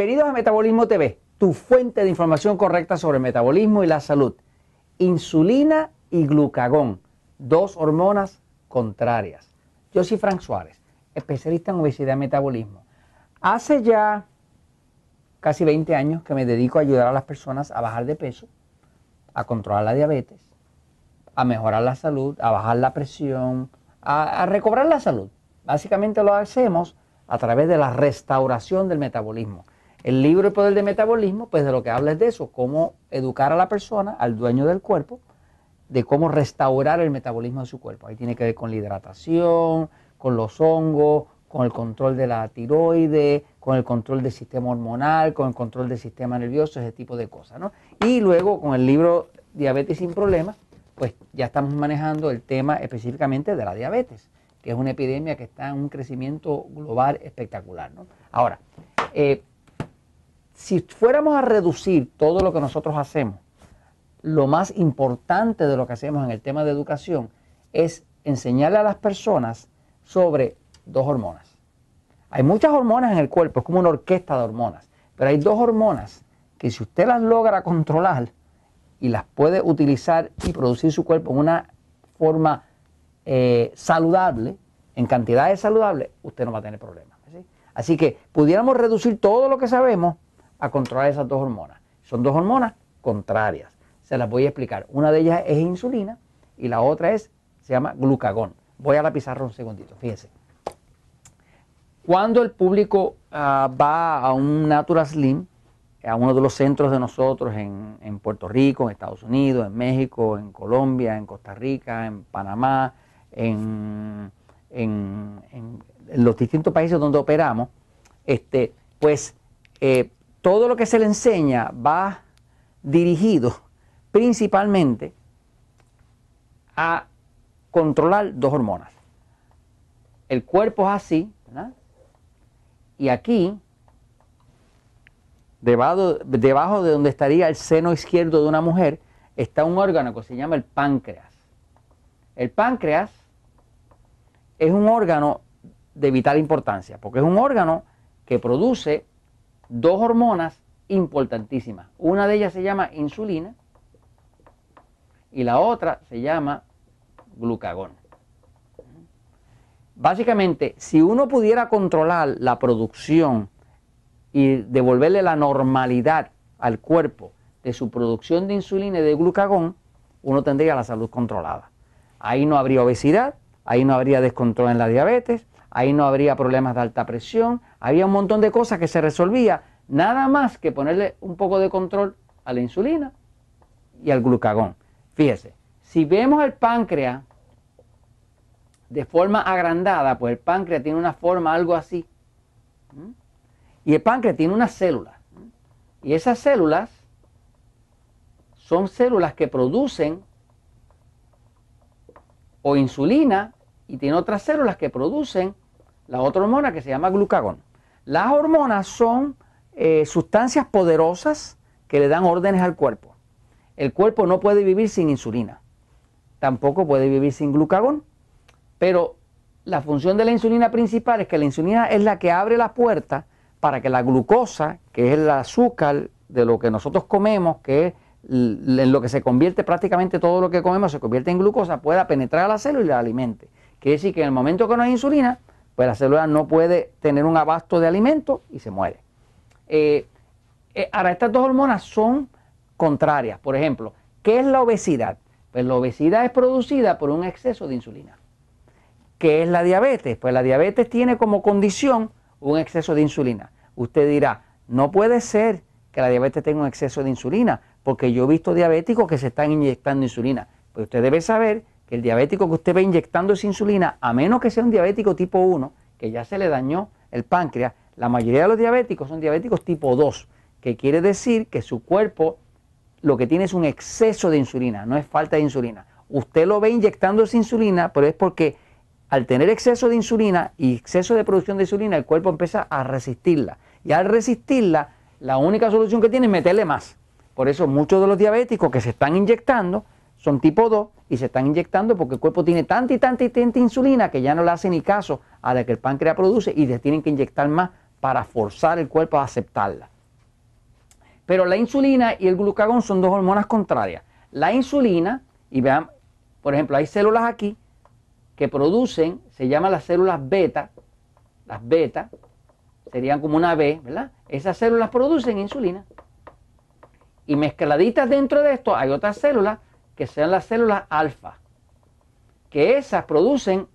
Bienvenidos a Metabolismo TV, tu fuente de información correcta sobre el metabolismo y la salud. Insulina y glucagón, dos hormonas contrarias. Yo soy Frank Suárez, especialista en obesidad y metabolismo. Hace ya casi 20 años que me dedico a ayudar a las personas a bajar de peso, a controlar la diabetes, a mejorar la salud, a bajar la presión, a, a recobrar la salud. Básicamente lo hacemos a través de la restauración del metabolismo. El libro El Poder del Metabolismo, pues de lo que habla es de eso, cómo educar a la persona, al dueño del cuerpo, de cómo restaurar el metabolismo de su cuerpo. Ahí tiene que ver con la hidratación, con los hongos, con el control de la tiroide, con el control del sistema hormonal, con el control del sistema nervioso, ese tipo de cosas. ¿no? Y luego con el libro Diabetes sin Problemas, pues ya estamos manejando el tema específicamente de la diabetes que es una epidemia que está en un crecimiento global espectacular. Ahora, eh, si fuéramos a reducir todo lo que nosotros hacemos, lo más importante de lo que hacemos en el tema de educación es enseñarle a las personas sobre dos hormonas. Hay muchas hormonas en el cuerpo, es como una orquesta de hormonas, pero hay dos hormonas que si usted las logra controlar y las puede utilizar y producir su cuerpo en una forma eh, saludable, en cantidades saludables, usted no va a tener problemas. Así que pudiéramos reducir todo lo que sabemos a controlar esas dos hormonas. Son dos hormonas contrarias. Se las voy a explicar. Una de ellas es insulina y la otra es, se llama glucagón. Voy a la pizarra un segundito, fíjense. Cuando el público ah, va a un Natural Slim, a uno de los centros de nosotros en, en Puerto Rico, en Estados Unidos, en México, en Colombia, en Costa Rica, en Panamá, en, los distintos países donde operamos, este, pues eh, todo lo que se le enseña va dirigido principalmente a controlar dos hormonas. El cuerpo es así, y aquí, debajo, debajo de donde estaría el seno izquierdo de una mujer, está un órgano que se llama el páncreas. El páncreas es un órgano de vital importancia, porque es un órgano que produce dos hormonas importantísimas. Una de ellas se llama insulina y la otra se llama glucagón. Básicamente, si uno pudiera controlar la producción y devolverle la normalidad al cuerpo de su producción de insulina y de glucagón, uno tendría la salud controlada. Ahí no habría obesidad, ahí no habría descontrol en la diabetes, ahí no habría problemas de alta presión, había un montón de cosas que se resolvía nada más que ponerle un poco de control a la insulina y al glucagón. Fíjese, si vemos el páncreas de forma agrandada, pues el páncreas tiene una forma algo así. Y el páncreas tiene unas células. Y esas células son células que producen o insulina y tiene otras células que producen la otra hormona que se llama glucagón. Las hormonas son eh, sustancias poderosas que le dan órdenes al cuerpo. El cuerpo no puede vivir sin insulina, tampoco puede vivir sin glucagón, pero la función de la insulina principal es que la insulina es la que abre la puerta para que la glucosa, que es el azúcar de lo que nosotros comemos, que es en lo que se convierte prácticamente todo lo que comemos se convierte en glucosa, pueda penetrar a la célula y la alimente. Quiere decir que en el momento que no hay insulina, pues la célula no puede tener un abasto de alimento y se muere. Eh, eh, ahora, estas dos hormonas son contrarias. Por ejemplo, ¿qué es la obesidad? Pues la obesidad es producida por un exceso de insulina. ¿Qué es la diabetes? Pues la diabetes tiene como condición un exceso de insulina. Usted dirá, no puede ser que la diabetes tenga un exceso de insulina porque yo he visto diabéticos que se están inyectando insulina. Pues usted debe saber el diabético que usted ve inyectando esa insulina, a menos que sea un diabético tipo 1, que ya se le dañó el páncreas, la mayoría de los diabéticos son diabéticos tipo 2, que quiere decir que su cuerpo lo que tiene es un exceso de insulina, no es falta de insulina. Usted lo ve inyectando esa insulina, pero es porque al tener exceso de insulina y exceso de producción de insulina, el cuerpo empieza a resistirla. Y al resistirla, la única solución que tiene es meterle más. Por eso muchos de los diabéticos que se están inyectando son tipo 2 y se están inyectando porque el cuerpo tiene tanta y tanta y tanta insulina que ya no le hace ni caso a la que el páncreas produce y les tienen que inyectar más para forzar el cuerpo a aceptarla. Pero la insulina y el glucagón son dos hormonas contrarias. La insulina, y vean, por ejemplo, hay células aquí que producen, se llaman las células beta, las beta, serían como una B, ¿verdad? Esas células producen insulina. Y mezcladitas dentro de esto hay otras células que sean las células alfa, que esas producen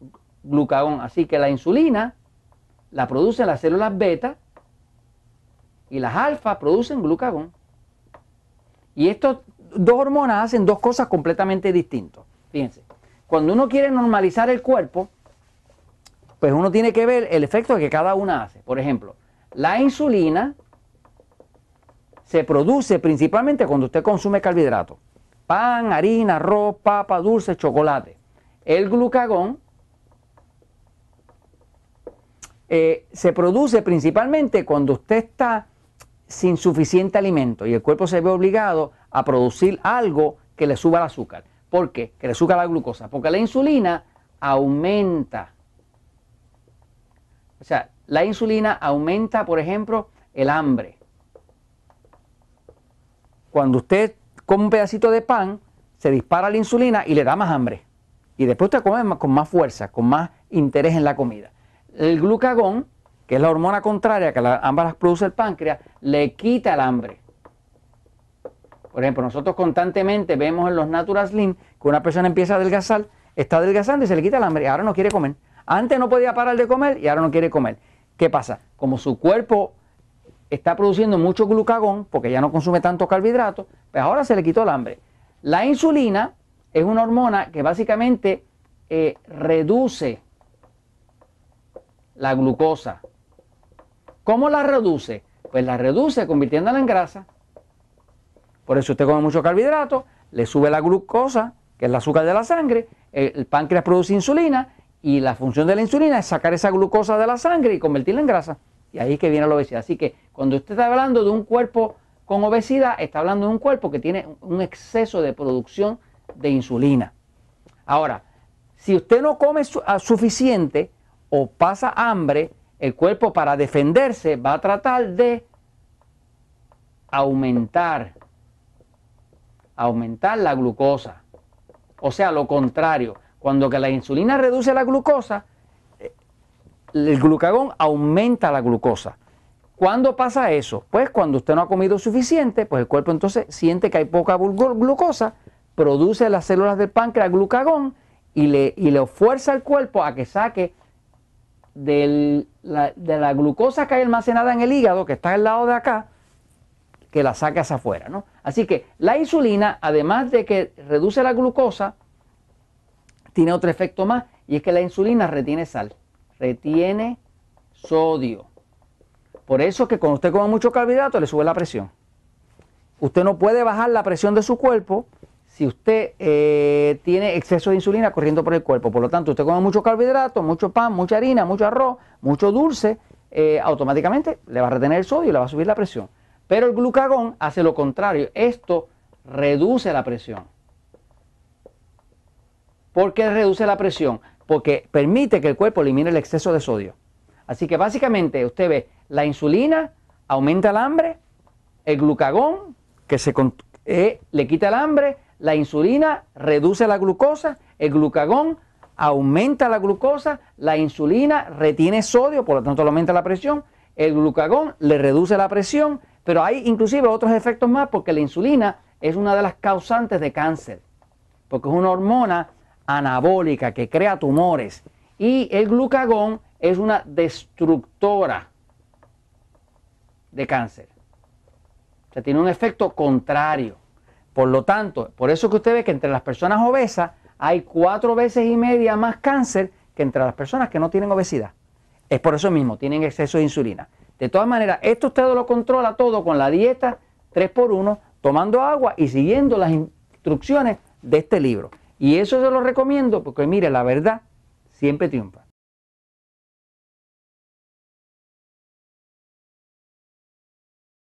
glucagón. Así que la insulina la producen las células beta y las alfa producen glucagón. Y estas dos hormonas hacen dos cosas completamente distintas. Fíjense, cuando uno quiere normalizar el cuerpo, pues uno tiene que ver el efecto que cada una hace. Por ejemplo, la insulina se produce principalmente cuando usted consume carbohidratos. Pan, harina, arroz, papa, dulce, chocolate. El glucagón eh, se produce principalmente cuando usted está sin suficiente alimento y el cuerpo se ve obligado a producir algo que le suba el azúcar. ¿Por qué? Que le suba la glucosa. Porque la insulina aumenta. O sea, la insulina aumenta, por ejemplo, el hambre. Cuando usted come un pedacito de pan, se dispara la insulina y le da más hambre. Y después usted come con más fuerza, con más interés en la comida. El glucagón, que es la hormona contraria que ambas las produce el páncreas, le quita el hambre. Por ejemplo, nosotros constantemente vemos en los Natural Slim que una persona empieza a adelgazar, está adelgazando y se le quita el hambre y ahora no quiere comer. Antes no podía parar de comer y ahora no quiere comer. ¿Qué pasa? Como su cuerpo está produciendo mucho glucagón porque ya no consume tanto carbohidratos, pues ahora se le quitó el hambre. La insulina es una hormona que básicamente eh, reduce la glucosa. ¿Cómo la reduce? Pues la reduce convirtiéndola en grasa. Por eso usted come mucho carbohidrato, le sube la glucosa, que es el azúcar de la sangre, el páncreas produce insulina y la función de la insulina es sacar esa glucosa de la sangre y convertirla en grasa. Y ahí es que viene la obesidad. Así que cuando usted está hablando de un cuerpo con obesidad, está hablando de un cuerpo que tiene un exceso de producción de insulina. Ahora, si usted no come suficiente o pasa hambre, el cuerpo para defenderse va a tratar de aumentar, aumentar la glucosa. O sea, lo contrario, cuando que la insulina reduce la glucosa, el glucagón aumenta la glucosa. ¿Cuándo pasa eso? Pues cuando usted no ha comido suficiente, pues el cuerpo entonces siente que hay poca glucosa, produce las células del páncreas glucagón y le, y le fuerza al cuerpo a que saque de la glucosa que hay almacenada en el hígado, que está al lado de acá, que la saque hacia afuera. ¿no? Así que la insulina, además de que reduce la glucosa, tiene otro efecto más y es que la insulina retiene sal, retiene sodio. Por eso que cuando usted come mucho carbohidrato le sube la presión. Usted no puede bajar la presión de su cuerpo si usted eh, tiene exceso de insulina corriendo por el cuerpo. Por lo tanto, usted come mucho carbohidrato, mucho pan, mucha harina, mucho arroz, mucho dulce, eh, automáticamente le va a retener el sodio y le va a subir la presión. Pero el glucagón hace lo contrario. Esto reduce la presión. ¿Por qué reduce la presión? Porque permite que el cuerpo elimine el exceso de sodio. Así que básicamente usted ve, la insulina aumenta el hambre, el glucagón, que se, eh, le quita el hambre, la insulina reduce la glucosa, el glucagón aumenta la glucosa, la insulina retiene sodio, por lo tanto aumenta la presión, el glucagón le reduce la presión, pero hay inclusive otros efectos más porque la insulina es una de las causantes de cáncer, porque es una hormona anabólica que crea tumores y el glucagón es una destructora de cáncer. O sea, tiene un efecto contrario. Por lo tanto, por eso que usted ve que entre las personas obesas hay cuatro veces y media más cáncer que entre las personas que no tienen obesidad. Es por eso mismo, tienen exceso de insulina. De todas maneras, esto usted lo controla todo con la dieta 3x1, tomando agua y siguiendo las instrucciones de este libro. Y eso se lo recomiendo porque mire, la verdad siempre triunfa.